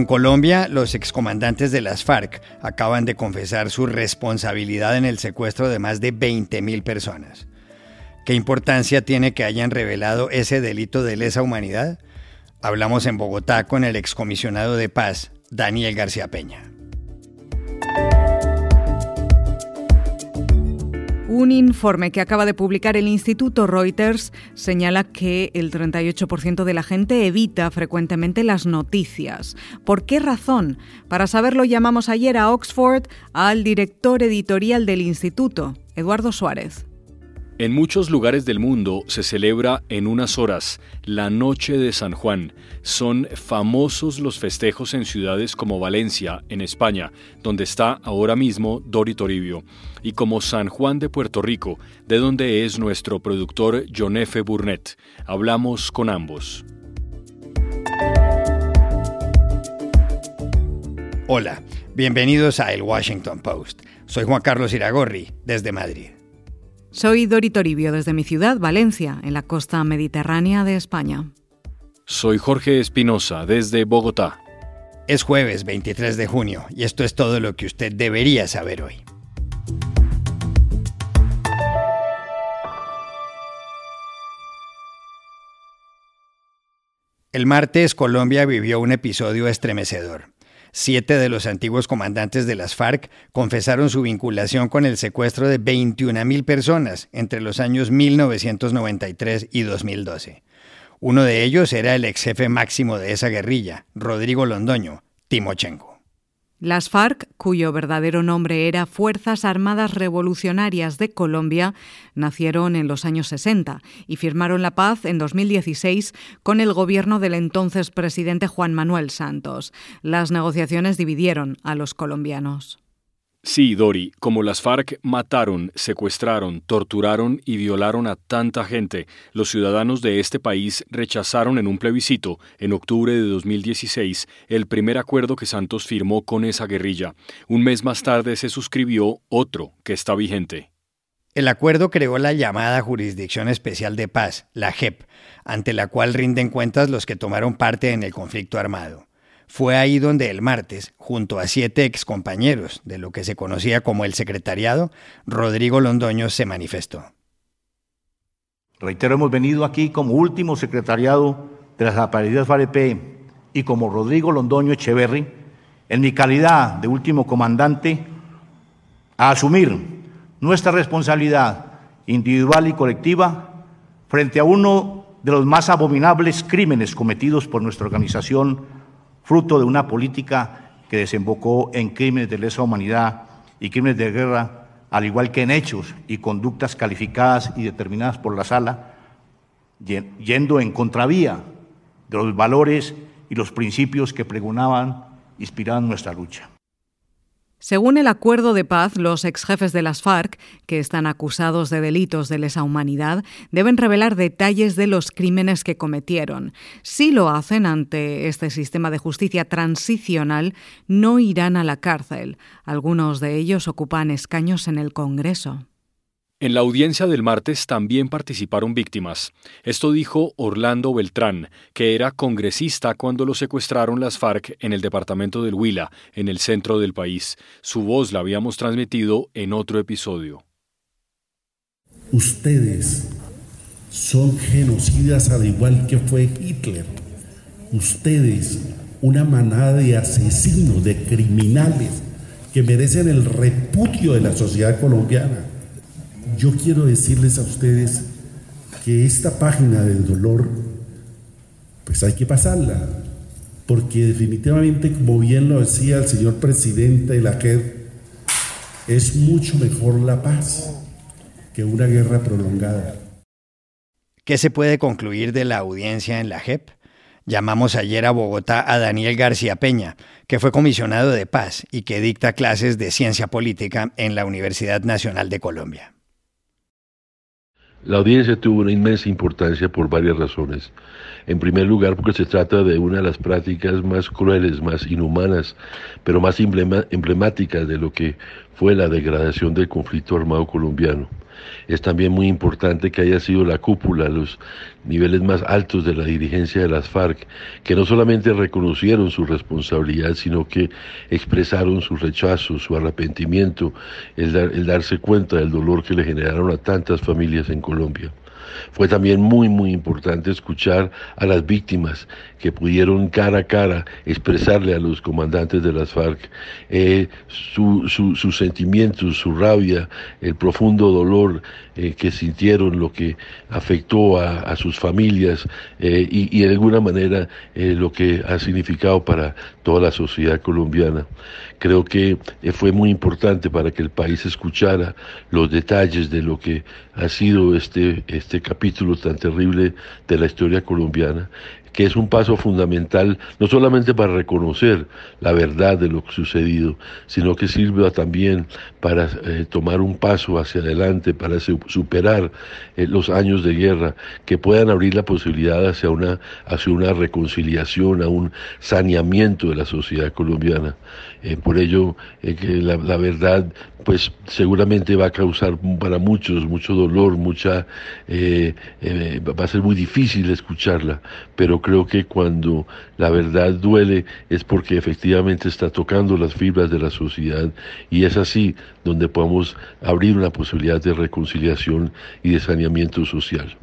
En Colombia, los excomandantes de las FARC acaban de confesar su responsabilidad en el secuestro de más de 20.000 personas. ¿Qué importancia tiene que hayan revelado ese delito de lesa humanidad? Hablamos en Bogotá con el excomisionado de paz, Daniel García Peña. Un informe que acaba de publicar el Instituto Reuters señala que el 38% de la gente evita frecuentemente las noticias. ¿Por qué razón? Para saberlo llamamos ayer a Oxford al director editorial del instituto, Eduardo Suárez. En muchos lugares del mundo se celebra en unas horas la Noche de San Juan. Son famosos los festejos en ciudades como Valencia, en España, donde está ahora mismo Dori Toribio, y como San Juan de Puerto Rico, de donde es nuestro productor John F. Burnett. Hablamos con ambos. Hola, bienvenidos a El Washington Post. Soy Juan Carlos Iragorri, desde Madrid. Soy Dori Toribio desde mi ciudad, Valencia, en la costa mediterránea de España. Soy Jorge Espinosa desde Bogotá. Es jueves 23 de junio y esto es todo lo que usted debería saber hoy. El martes Colombia vivió un episodio estremecedor. Siete de los antiguos comandantes de las FARC confesaron su vinculación con el secuestro de 21.000 personas entre los años 1993 y 2012. Uno de ellos era el ex jefe máximo de esa guerrilla, Rodrigo Londoño, Timochenko. Las FARC, cuyo verdadero nombre era Fuerzas Armadas Revolucionarias de Colombia, nacieron en los años 60 y firmaron la paz en 2016 con el gobierno del entonces presidente Juan Manuel Santos. Las negociaciones dividieron a los colombianos. Sí, Dori, como las FARC mataron, secuestraron, torturaron y violaron a tanta gente, los ciudadanos de este país rechazaron en un plebiscito, en octubre de 2016, el primer acuerdo que Santos firmó con esa guerrilla. Un mes más tarde se suscribió otro que está vigente. El acuerdo creó la llamada Jurisdicción Especial de Paz, la JEP, ante la cual rinden cuentas los que tomaron parte en el conflicto armado. Fue ahí donde el martes, junto a siete excompañeros de lo que se conocía como el secretariado, Rodrigo Londoño se manifestó. Reitero, hemos venido aquí como último secretariado de las aparecidas FAREP y como Rodrigo Londoño Echeverry, en mi calidad de último comandante, a asumir nuestra responsabilidad individual y colectiva frente a uno de los más abominables crímenes cometidos por nuestra organización fruto de una política que desembocó en crímenes de lesa humanidad y crímenes de guerra, al igual que en hechos y conductas calificadas y determinadas por la sala, yendo en contravía de los valores y los principios que pregonaban, inspiraban nuestra lucha. Según el acuerdo de paz, los ex jefes de las FARC, que están acusados de delitos de lesa humanidad, deben revelar detalles de los crímenes que cometieron. Si lo hacen ante este sistema de justicia transicional, no irán a la cárcel. Algunos de ellos ocupan escaños en el Congreso. En la audiencia del martes también participaron víctimas. Esto dijo Orlando Beltrán, que era congresista cuando lo secuestraron las FARC en el departamento del Huila, en el centro del país. Su voz la habíamos transmitido en otro episodio. Ustedes son genocidas al igual que fue Hitler. Ustedes, una manada de asesinos, de criminales, que merecen el repudio de la sociedad colombiana yo quiero decirles a ustedes que esta página del dolor, pues hay que pasarla, porque definitivamente, como bien lo decía el señor presidente de la JEP, es mucho mejor la paz que una guerra prolongada. ¿Qué se puede concluir de la audiencia en la JEP? Llamamos ayer a Bogotá a Daniel García Peña, que fue comisionado de paz y que dicta clases de ciencia política en la Universidad Nacional de Colombia. La audiencia tuvo una inmensa importancia por varias razones. En primer lugar, porque se trata de una de las prácticas más crueles, más inhumanas, pero más emblemáticas de lo que fue la degradación del conflicto armado colombiano. Es también muy importante que haya sido la cúpula, los niveles más altos de la dirigencia de las FARC, que no solamente reconocieron su responsabilidad, sino que expresaron su rechazo, su arrepentimiento, el, el darse cuenta del dolor que le generaron a tantas familias en Colombia. Fue también muy, muy importante escuchar a las víctimas que pudieron cara a cara expresarle a los comandantes de las FARC eh, sus sentimientos, su rabia, el profundo dolor eh, que sintieron, lo que afectó a, sus familias eh, y, y, de alguna manera lo que ha significado para toda la sociedad colombiana. Creo que fue muy importante para que el país escuchara los detalles de lo que ha sido este, este capítulo tan terrible de la historia colombiana que es un paso fundamental no solamente para reconocer la verdad de lo sucedido, sino que sirva también para eh, tomar un paso hacia adelante, para superar eh, los años de guerra, que puedan abrir la posibilidad hacia una, hacia una reconciliación, a un saneamiento de la sociedad colombiana. Eh, por ello, que la, verdad, pues seguramente va a causar para muchos mucho dolor, mucha, va a ser muy difícil escucharla, pero creo que cuando la verdad duele es porque efectivamente está tocando las fibras de la sociedad y es así donde podemos abrir una posibilidad de reconciliación y de saneamiento social.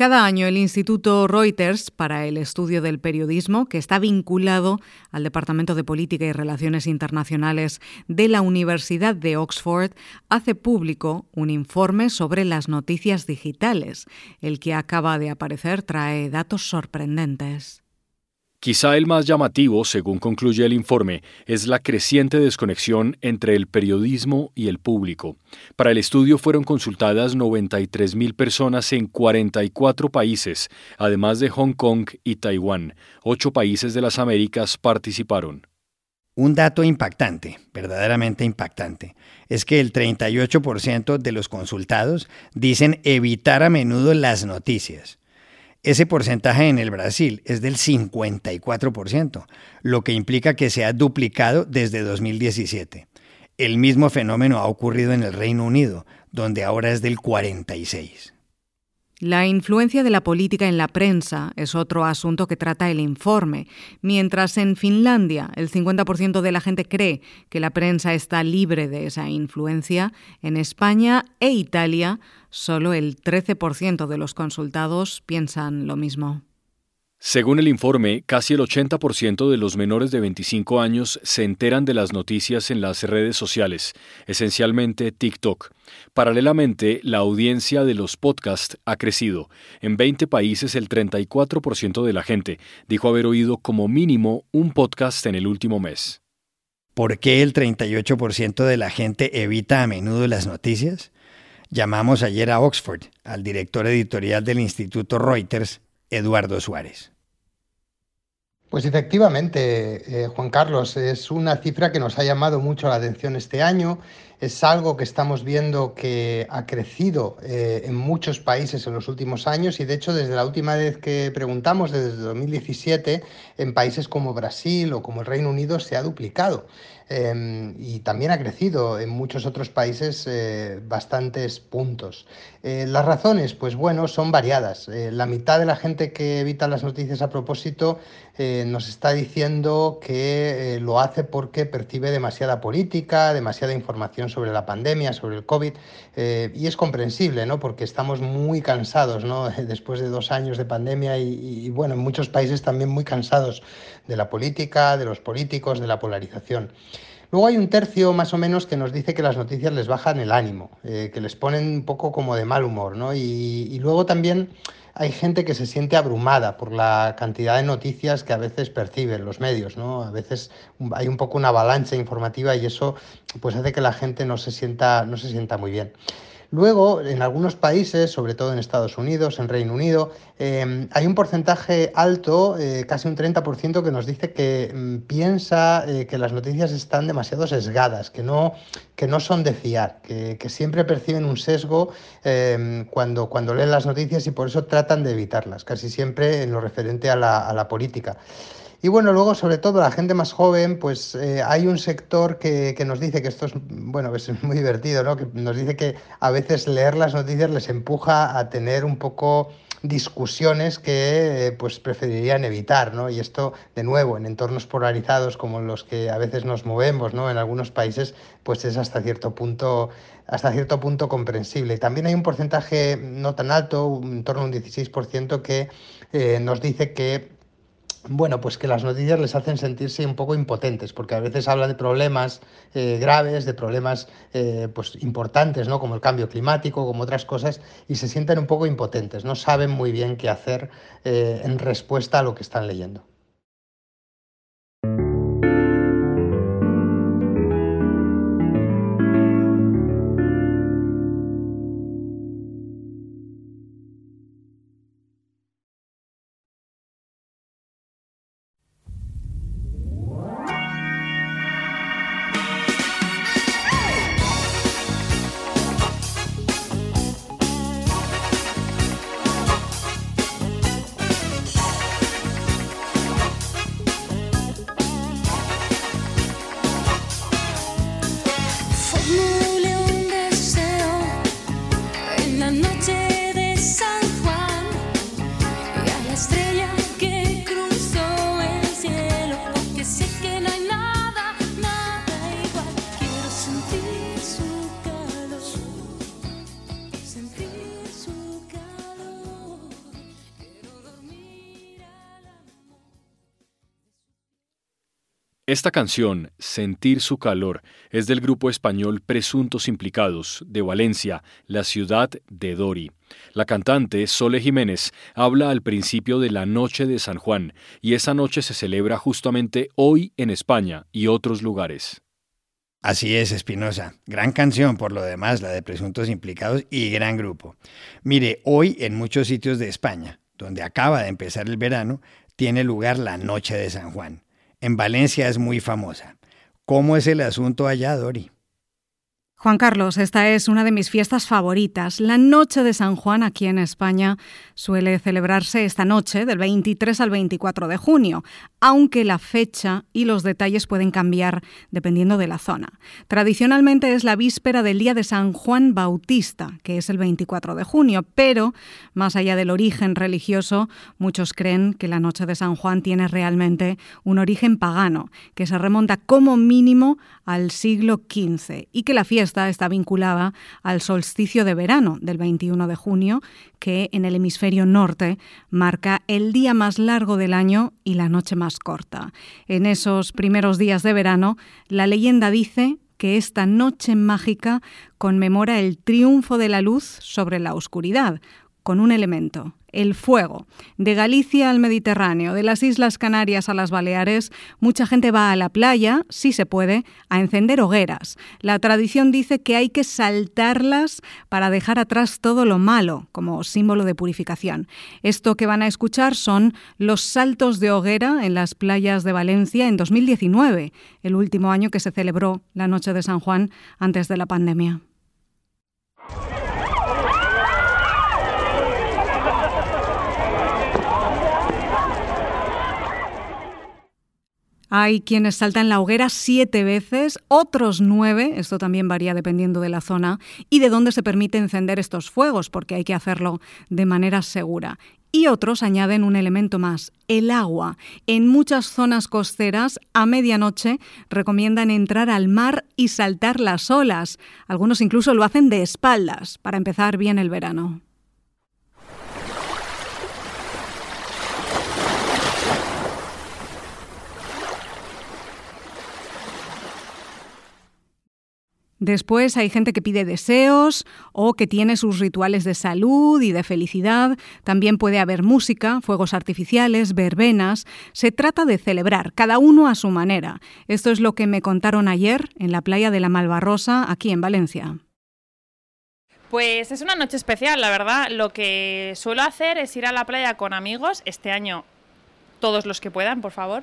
Cada año el Instituto Reuters para el Estudio del Periodismo, que está vinculado al Departamento de Política y Relaciones Internacionales de la Universidad de Oxford, hace público un informe sobre las noticias digitales. El que acaba de aparecer trae datos sorprendentes. Quizá el más llamativo, según concluye el informe, es la creciente desconexión entre el periodismo y el público. Para el estudio fueron consultadas 93.000 personas en 44 países, además de Hong Kong y Taiwán. Ocho países de las Américas participaron. Un dato impactante, verdaderamente impactante, es que el 38% de los consultados dicen evitar a menudo las noticias. Ese porcentaje en el Brasil es del 54%, lo que implica que se ha duplicado desde 2017. El mismo fenómeno ha ocurrido en el Reino Unido, donde ahora es del 46%. La influencia de la política en la prensa es otro asunto que trata el informe. Mientras en Finlandia el 50% de la gente cree que la prensa está libre de esa influencia, en España e Italia solo el 13% de los consultados piensan lo mismo. Según el informe, casi el 80% de los menores de 25 años se enteran de las noticias en las redes sociales, esencialmente TikTok. Paralelamente, la audiencia de los podcasts ha crecido. En 20 países el 34% de la gente dijo haber oído como mínimo un podcast en el último mes. ¿Por qué el 38% de la gente evita a menudo las noticias? Llamamos ayer a Oxford, al director editorial del Instituto Reuters, Eduardo Suárez. Pues efectivamente, eh, Juan Carlos, es una cifra que nos ha llamado mucho la atención este año. Es algo que estamos viendo que ha crecido eh, en muchos países en los últimos años y de hecho desde la última vez que preguntamos, desde 2017, en países como Brasil o como el Reino Unido se ha duplicado. Em, y también ha crecido en muchos otros países eh, bastantes puntos. Eh, las razones, pues bueno, son variadas. La mitad de la gente que evita las noticias a propósito nos está diciendo que lo hace porque percibe demasiada política, demasiada información sobre la pandemia, sobre el COVID, y es comprensible, ¿no? Porque estamos muy cansados, ¿no? Después de dos años de pandemia y, y bueno, en muchos países también muy cansados de la política, de los políticos, de la polarización. Luego hay un tercio más o menos que nos dice que las noticias les bajan el ánimo, eh, que les ponen un poco como de mal humor, ¿no? Y, luego también hay gente que se siente abrumada por la cantidad de noticias que a veces perciben los medios, ¿no? A veces hay un poco una avalancha informativa y eso pues hace que la gente no se sienta, no se sienta muy bien. Luego, en algunos países, sobre todo en Estados Unidos, en Reino Unido, em, hay un porcentaje alto, eh, casi un 30%, que nos dice que mm, piensa eh, que las noticias están demasiado sesgadas, que no, que no son de fiar, que, siempre perciben un sesgo em, cuando, cuando leen las noticias y por eso tratan de evitarlas, casi siempre en lo referente a la, a la política. Y bueno, luego sobre todo la gente más joven, pues eh, hay un sector que, nos dice que esto es, bueno, es muy divertido, ¿no? Que nos dice que a veces leer las noticias les empuja a tener un poco discusiones que eh, pues preferirían evitar, ¿no? Y esto, de nuevo, en entornos polarizados como los que a veces nos movemos, ¿no? En algunos países, pues es hasta cierto punto hasta cierto punto comprensible. También hay un porcentaje no tan alto, en torno a un 16%, que eh, nos dice que bueno, pues que las noticias les hacen sentirse un poco impotentes, porque a veces hablan de problemas eh, graves, de problemas eh, pues importantes, ¿no? como el cambio climático, como otras cosas, y se sienten un poco impotentes, no saben muy bien qué hacer eh, en respuesta a lo que están leyendo. Esta canción, Sentir su calor, es del grupo español Presuntos Implicados, de Valencia, la ciudad de Dori. La cantante, Sole Jiménez, habla al principio de la Noche de San Juan, y esa noche se celebra justamente hoy en España y otros lugares. Así es, Espinosa. Gran canción por lo demás, la de Presuntos Implicados y gran grupo. Mire, hoy en muchos sitios de España, donde acaba de empezar el verano, tiene lugar la Noche de San Juan. En Valencia es muy famosa. ¿Cómo es el asunto allá, Dori? Juan Carlos, esta es una de mis fiestas favoritas. La Noche de San Juan aquí en España suele celebrarse esta noche, del 23 al 24 de junio, aunque la fecha y los detalles pueden cambiar dependiendo de la zona. Tradicionalmente es la víspera del día de San Juan Bautista, que es el 24 de junio, pero más allá del origen religioso, muchos creen que la Noche de San Juan tiene realmente un origen pagano, que se remonta como mínimo al siglo XV y que la fiesta está vinculada al solsticio de verano del 21 de junio, que en el hemisferio norte marca el día más largo del año y la noche más corta. En esos primeros días de verano, la leyenda dice que esta noche mágica conmemora el triunfo de la luz sobre la oscuridad, con un elemento, el fuego. De Galicia al Mediterráneo, de las Islas Canarias a las Baleares, mucha gente va a la playa, si se puede, a encender hogueras. La tradición dice que hay que saltarlas para dejar atrás todo lo malo, como símbolo de purificación. Esto que van a escuchar son los saltos de hoguera en las playas de Valencia en 2019, el último año que se celebró la Noche de San Juan antes de la pandemia. Hay quienes saltan la hoguera siete veces, otros nueve, esto también varía dependiendo de la zona, y de dónde se permite encender estos fuegos, porque hay que hacerlo de manera segura. Y otros añaden un elemento más, el agua. En muchas zonas costeras, a medianoche, recomiendan entrar al mar y saltar las olas. Algunos incluso lo hacen de espaldas, para empezar bien el verano. Después hay gente que pide deseos o que tiene sus rituales de salud y de felicidad. También puede haber música, fuegos artificiales, verbenas. Se trata de celebrar, cada uno a su manera. Esto es lo que me contaron ayer en la playa de la Malvarrosa, aquí en Valencia. Pues es una noche especial, la verdad. Lo que suelo hacer es ir a la playa con amigos. Este año todos los que puedan, por favor.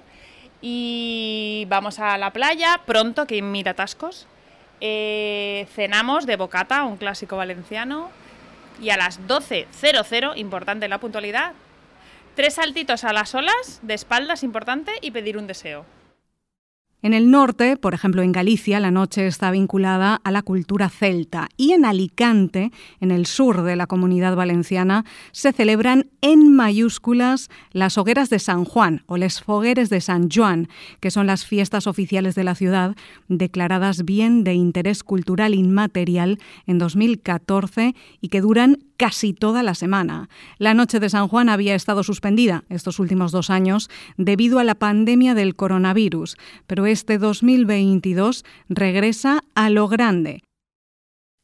Y vamos a la playa pronto, que mira atascos. Eh, cenamos de bocata, un clásico valenciano. Y a las 12.00, importante la puntualidad, tres saltitos a las olas, de espaldas, importante, y pedir un deseo. En el norte, por ejemplo en Galicia, la noche está vinculada a la cultura celta y en Alicante, en el sur de la comunidad valenciana, se celebran en mayúsculas las hogueras de San Juan o les fogueres de San Juan, que son las fiestas oficiales de la ciudad declaradas bien de interés cultural inmaterial en 2014 y que duran casi toda la semana. La noche de San Juan había estado suspendida estos últimos dos años debido a la pandemia del coronavirus, pero este 2022 regresa a lo grande.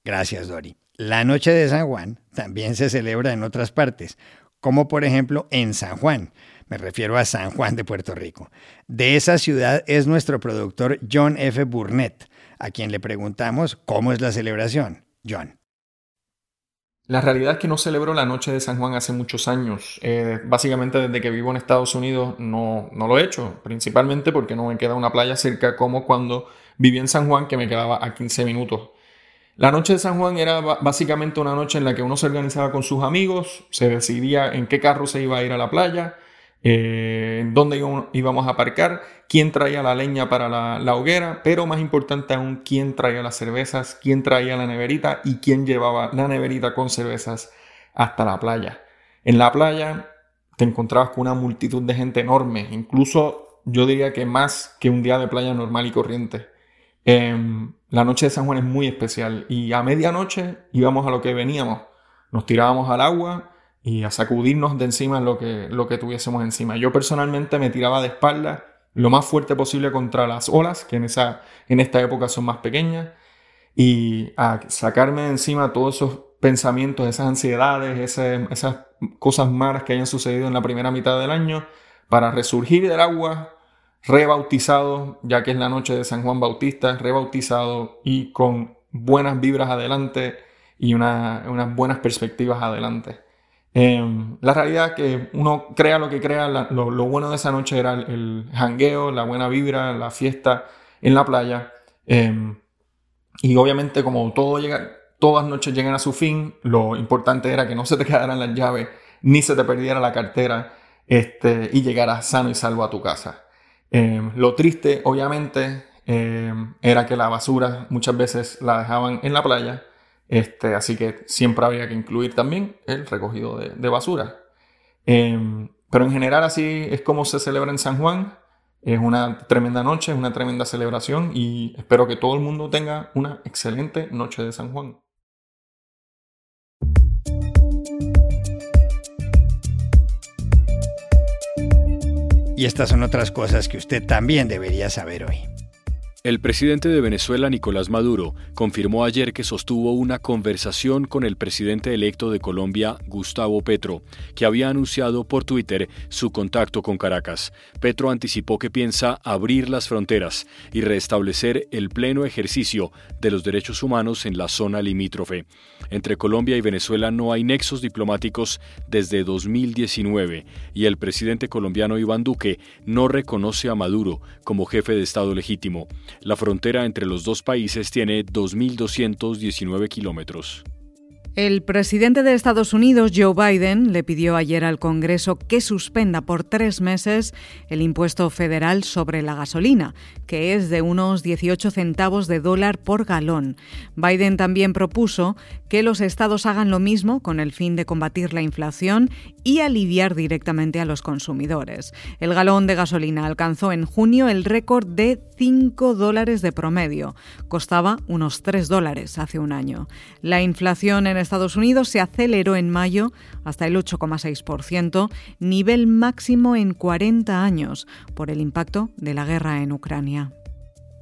Gracias, Dori. La noche de San Juan también se celebra en otras partes, como por ejemplo en San Juan. Me refiero a San Juan de Puerto Rico. De esa ciudad es nuestro productor John F. Burnett, a quien le preguntamos cómo es la celebración. John. La realidad es que no celebro la noche de San Juan hace muchos años. Eh, básicamente desde que vivo en Estados Unidos no, no lo he hecho, principalmente porque no me queda una playa cerca como cuando viví en San Juan que me quedaba a 15 minutos. La noche de San Juan era básicamente una noche en la que uno se organizaba con sus amigos, se decidía en qué carro se iba a ir a la playa, eh, dónde íbamos a aparcar, quién traía la leña para la, hoguera, pero más importante aún, quién traía las cervezas, quién traía la neverita y quién llevaba la neverita con cervezas hasta la playa. En la playa te encontrabas con una multitud de gente enorme, incluso yo diría que más que un día de playa normal y corriente. Em, la noche de San Juan es muy especial y a medianoche íbamos a lo que veníamos. Nos tirábamos al agua, y a sacudirnos de encima lo que, lo que tuviésemos encima. Yo personalmente me tiraba de espalda lo más fuerte posible contra las olas, que en, esa, en esta época son más pequeñas, y a sacarme de encima todos esos pensamientos, esas ansiedades, esas cosas malas que hayan sucedido en la primera mitad del año, para resurgir del agua rebautizado, ya que es la noche de San Juan Bautista, rebautizado y con buenas vibras adelante y unas buenas perspectivas adelante. Em, la realidad es que uno crea lo que crea, lo, bueno de esa noche era el, jangueo, la buena vibra, la fiesta en la playa. Em, y obviamente como todo llega, todas noches llegan a su fin, lo importante era que no se te quedaran las llaves, ni se te perdiera la cartera este, y llegaras sano y salvo a tu casa. Em, lo triste, obviamente, era que la basura muchas veces la dejaban en la playa este, así que siempre había que incluir también el recogido de, basura. Em, pero en general así es como se celebra en San Juan. Es una tremenda noche, es una tremenda celebración y espero que todo el mundo tenga una excelente noche de San Juan. Y estas son otras cosas que usted también debería saber hoy. El presidente de Venezuela, Nicolás Maduro, confirmó ayer que sostuvo una conversación con el presidente electo de Colombia, Gustavo Petro, que había anunciado por Twitter su contacto con Caracas. Petro anticipó que piensa abrir las fronteras y restablecer el pleno ejercicio de los derechos humanos en la zona limítrofe. Entre Colombia y Venezuela no hay nexos diplomáticos desde 2019 y el presidente colombiano Iván Duque no reconoce a Maduro como jefe de Estado legítimo. La frontera entre los dos países tiene 2.219 kilómetros. El presidente de Estados Unidos, Joe Biden, le pidió ayer al Congreso que suspenda por tres meses el impuesto federal sobre la gasolina, que es de unos 18 centavos de dólar por galón. Biden también propuso que los estados hagan lo mismo con el fin de combatir la inflación y aliviar directamente a los consumidores. El galón de gasolina alcanzó en junio el récord de 5 dólares de promedio. Costaba unos 3 dólares hace un año. La inflación en Estados Unidos se aceleró en mayo hasta el 8,6%, nivel máximo en 40 años, por el impacto de la guerra en Ucrania.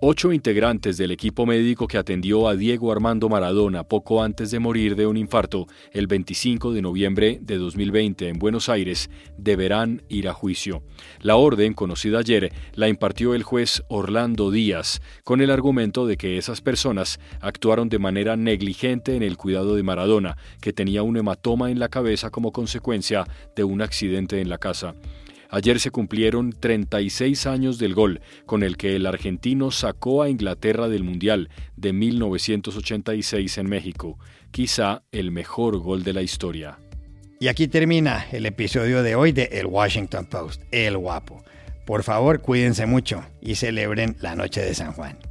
Ocho integrantes del equipo médico que atendió a Diego Armando Maradona poco antes de morir de un infarto el 25 de noviembre de 2020 en Buenos Aires deberán ir a juicio. La orden, conocida ayer, la impartió el juez Orlando Díaz, con el argumento de que esas personas actuaron de manera negligente en el cuidado de Maradona, que tenía un hematoma en la cabeza como consecuencia de un accidente en la casa. Ayer se cumplieron 36 años del gol con el que el argentino sacó a Inglaterra del Mundial de 1986 en México, quizá el mejor gol de la historia. Y aquí termina el episodio de hoy de El Washington Post, El Guapo. Por favor, cuídense mucho y celebren la noche de San Juan